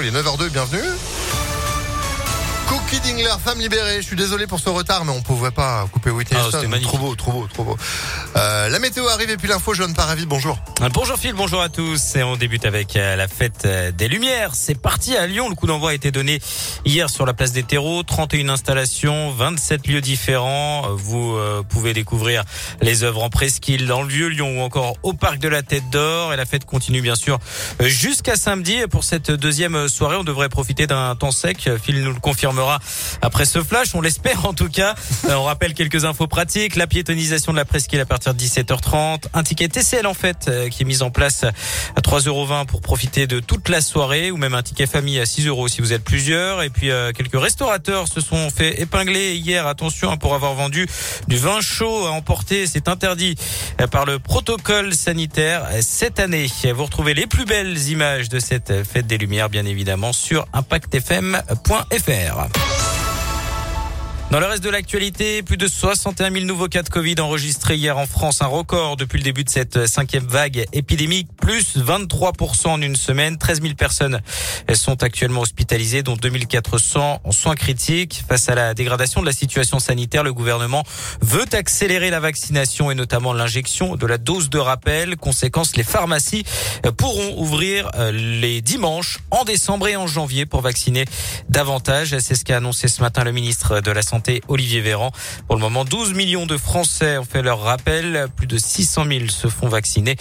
Il est 9h02, bienvenue. Dingler, femme libérée. Je suis désolé pour ce retard, mais on pouvait pas couper Whitney Ah, Houston. trop beau, trop beau, trop beau. Euh, la météo arrive et puis l'info, John Paravis, bonjour. Bonjour Phil, bonjour à tous. Et on débute avec euh, la fête euh, des Lumières. C'est parti à Lyon. Le coup d'envoi a été donné hier sur la place des terreaux. 31 installations, 27 lieux différents. Vous pouvez découvrir les œuvres en presqu'île dans le vieux Lyon ou encore au parc de la Tête d'Or. Et la fête continue bien sûr jusqu'à samedi. Et pour cette deuxième soirée, on devrait profiter d'un temps sec. Phil nous le confirmera après ce flash. On l'espère en tout cas. Euh, On rappelle quelques infos pratiques. La piétonisation de la presqu'île à partir de 17h30. Un ticket TCL en fait euh, qui est mis en place à 3,20€ pour profiter de toute la soirée ou même un ticket famille à 6 euros si vous êtes plusieurs. Et puis euh, quelques restaurateurs se sont fait épingler hier. Attention hein, pour avoir vendu du vin chaud à emporter. C'est interdit par le protocole sanitaire cette année. Vous retrouvez les plus belles images de cette fête des Lumières bien évidemment sur impactfm.fr. Dans le reste de l'actualité, plus de 61 000 nouveaux cas de Covid enregistrés hier en France, un record depuis le début de cette cinquième vague épidémique, plus 23% en une semaine. 13 000 personnes sont actuellement hospitalisées, dont 2400 en soins critiques. Face à la dégradation de la situation sanitaire, le gouvernement veut accélérer la vaccination et notamment l'injection de la dose de rappel. Conséquence, les pharmacies pourront ouvrir les dimanches en décembre et en janvier pour vacciner davantage. C'est ce qu'a annoncé ce matin le ministre de la Santé Olivier Véran. Pour le moment, 12 millions de Français ont fait leur rappel. Plus de 600 000 se font vacciner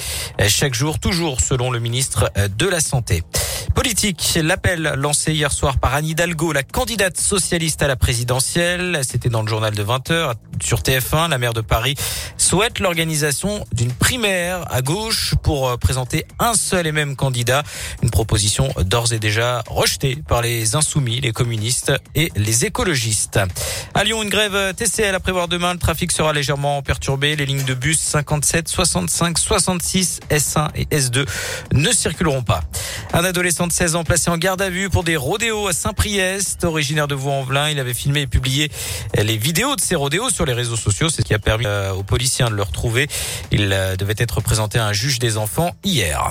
chaque jour, toujours selon le ministre de la Santé. Politique, l'appel lancé hier soir par Anne Hidalgo, la candidate socialiste à la présidentielle. C'était dans le journal de 20h sur TF1. La maire de Paris souhaite l'organisation d'une primaire à gauche pour présenter un seul et même candidat. Une proposition d'ores et déjà rejetée par les insoumis, les communistes et les écologistes. À Lyon, une grève TCL à prévoir demain. Le trafic sera légèrement perturbé. Les lignes de bus 57, 65, 66, S1 et S2 ne circuleront pas. Un adolescent de 16 ans placé en garde à vue pour des rodéos à Saint-Priest, originaire de Vaux-en-Velin. Il avait filmé et publié les vidéos de ces rodéos sur les réseaux sociaux. C'est ce qui a permis aux policiers de le retrouver. Il devait être présenté à un juge des enfants hier.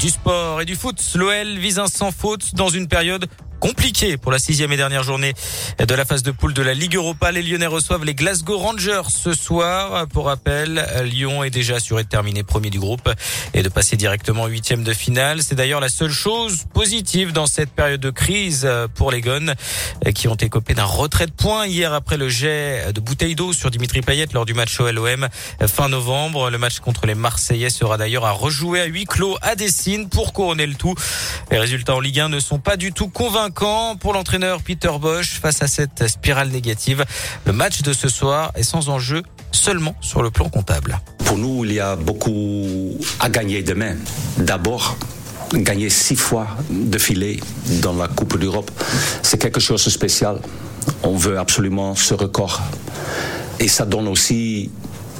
Du sport et du foot, l'OL vise un sans faute dans une période compliqué pour la sixième et dernière journée de la phase de poule de la Ligue Europa. Les Lyonnais reçoivent les Glasgow Rangers ce soir. Pour rappel, Lyon est déjà assuré de terminer premier du groupe et de passer directement en huitième de finale. C'est d'ailleurs la seule chose positive dans cette période de crise pour les Gones qui ont écopé d'un retrait de points hier après le jet de bouteille d'eau sur Dimitri Payet lors du match au LOM fin novembre. Le match contre les Marseillais sera d'ailleurs à rejouer à huis clos à Dessine pour couronner le tout. Les résultats en Ligue 1 ne sont pas du tout convaincants pour l'entraîneur Peter Bosch face à cette spirale négative. Le match de ce soir est sans enjeu seulement sur le plan comptable. Pour nous, il y a beaucoup à gagner demain. D'abord, gagner six fois de filet dans la Coupe d'Europe, c'est quelque chose de spécial. On veut absolument ce record. Et ça donne aussi,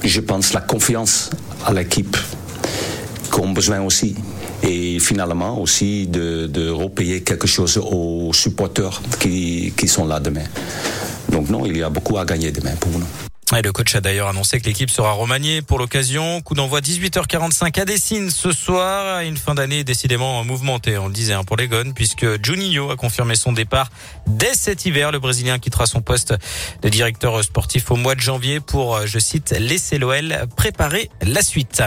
je pense, la confiance à l'équipe qu'on a besoin aussi et finalement aussi de, de, repayer quelque chose aux supporters qui, qui sont là demain. Donc non, il y a beaucoup à gagner demain pour nous. Et le coach a d'ailleurs annoncé que l'équipe sera remaniée pour l'occasion. Coup d'envoi 18h45 à Dessine ce soir. Une fin d'année décidément mouvementée, on le disait, hein, pour les Gones, puisque Juninho a confirmé son départ dès cet hiver. Le Brésilien quittera son poste de directeur sportif au mois de janvier pour, je cite, laisser l'OL préparer la suite.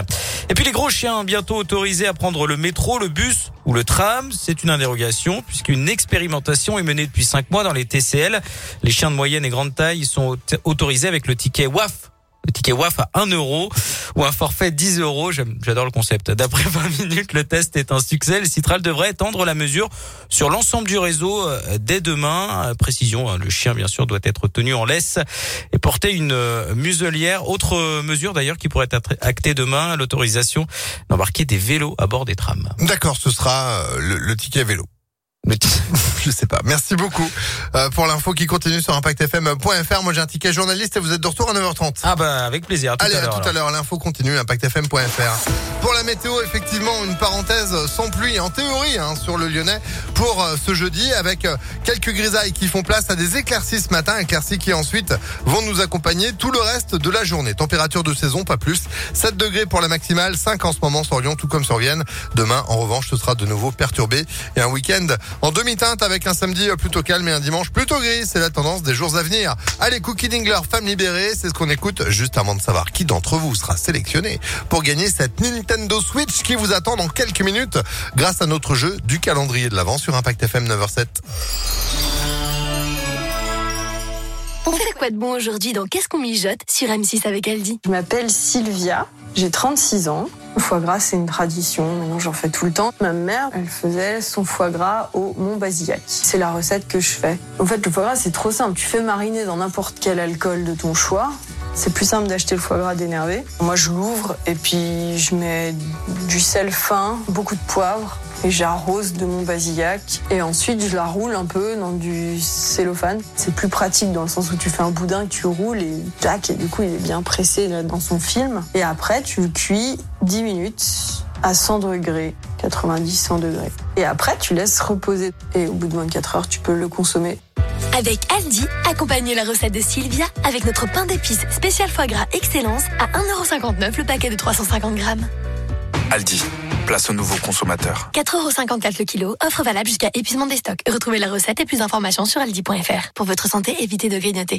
Et puis les gros chiens bientôt autorisés à prendre le métro, le bus ou le tram. C'est une interrogation puisqu'une expérimentation est menée depuis cinq mois dans les TCL. Les chiens de moyenne et grande taille sont autorisés avec le ticket WAF. Le ticket WAF à 1 euro ou un forfait 10 euros. J'adore le concept. D'après 20 minutes, le test est un succès. Le Citral devrait étendre la mesure sur l'ensemble du réseau dès demain. Précision, le chien, bien sûr, doit être tenu en laisse et porter une muselière. Autre mesure, d'ailleurs, qui pourrait être actée demain, l'autorisation d'embarquer des vélos à bord des trams. D'accord, ce sera le, le ticket vélo. Je sais pas. Merci beaucoup euh, pour l'info qui continue sur impactfm.fr. Moi j'ai un ticket journaliste et vous êtes de retour à 9h30. Ah bah avec plaisir. À tout Allez, à, à, tout à l'heure. L'info continue, impactfm.fr. Pour la météo, effectivement, une parenthèse sans pluie en théorie hein, sur le Lyonnais pour euh, ce jeudi avec euh, quelques grisailles qui font place à des éclaircies ce matin, éclaircies qui ensuite vont nous accompagner tout le reste de la journée. Température de saison, pas plus. 7 degrés pour la maximale, 5 en ce moment sur Lyon, tout comme sur Vienne. Demain, en revanche, ce sera de nouveau perturbé et un week-end en demi-teinte avec un samedi plutôt calme et un dimanche plutôt gris. C'est la tendance des jours à venir. Allez, Cookie Dingler, femme libérée, c'est ce qu'on écoute juste avant de savoir qui d'entre vous sera sélectionné pour gagner cette Nintendo Switch qui vous attend dans quelques minutes grâce à notre jeu du calendrier de l'avant sur Impact FM 9h07. On fait quoi de bon aujourd'hui dans Qu'est-ce qu'on mijote sur M6 avec Aldi? Je m'appelle Sylvia, j'ai 36 ans. Le foie gras, c'est une tradition. Maintenant, j'en fais tout le temps. Ma mère, elle faisait son foie gras au Mont-Basillac. C'est la recette que je fais. En fait, le foie gras, c'est trop simple. Tu fais mariner dans n'importe quel alcool de ton choix. C'est plus simple d'acheter le foie gras d'énervé. Moi, je l'ouvre et puis je mets du sel fin, beaucoup de poivre et j'arrose de mon basillac et ensuite je la roule un peu dans du cellophane. C'est plus pratique dans le sens où tu fais un boudin tu roules et tac et du coup il est bien pressé dans son film. Et après tu le cuis 10 minutes à 100 degrés, 90-100 degrés. Et après tu laisses reposer et au bout de 24 heures tu peux le consommer. Avec Aldi, accompagnez la recette de Sylvia avec notre pain d'épices spécial foie gras excellence à 1,59€ le paquet de 350 grammes. Aldi, place aux nouveaux consommateurs. 4,54€ le kilo, offre valable jusqu'à épuisement des stocks. Retrouvez la recette et plus d'informations sur aldi.fr. Pour votre santé, évitez de grignoter.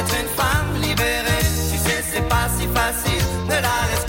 Être une femme libérée, tu sais, c'est pas si facile. Ne la laisse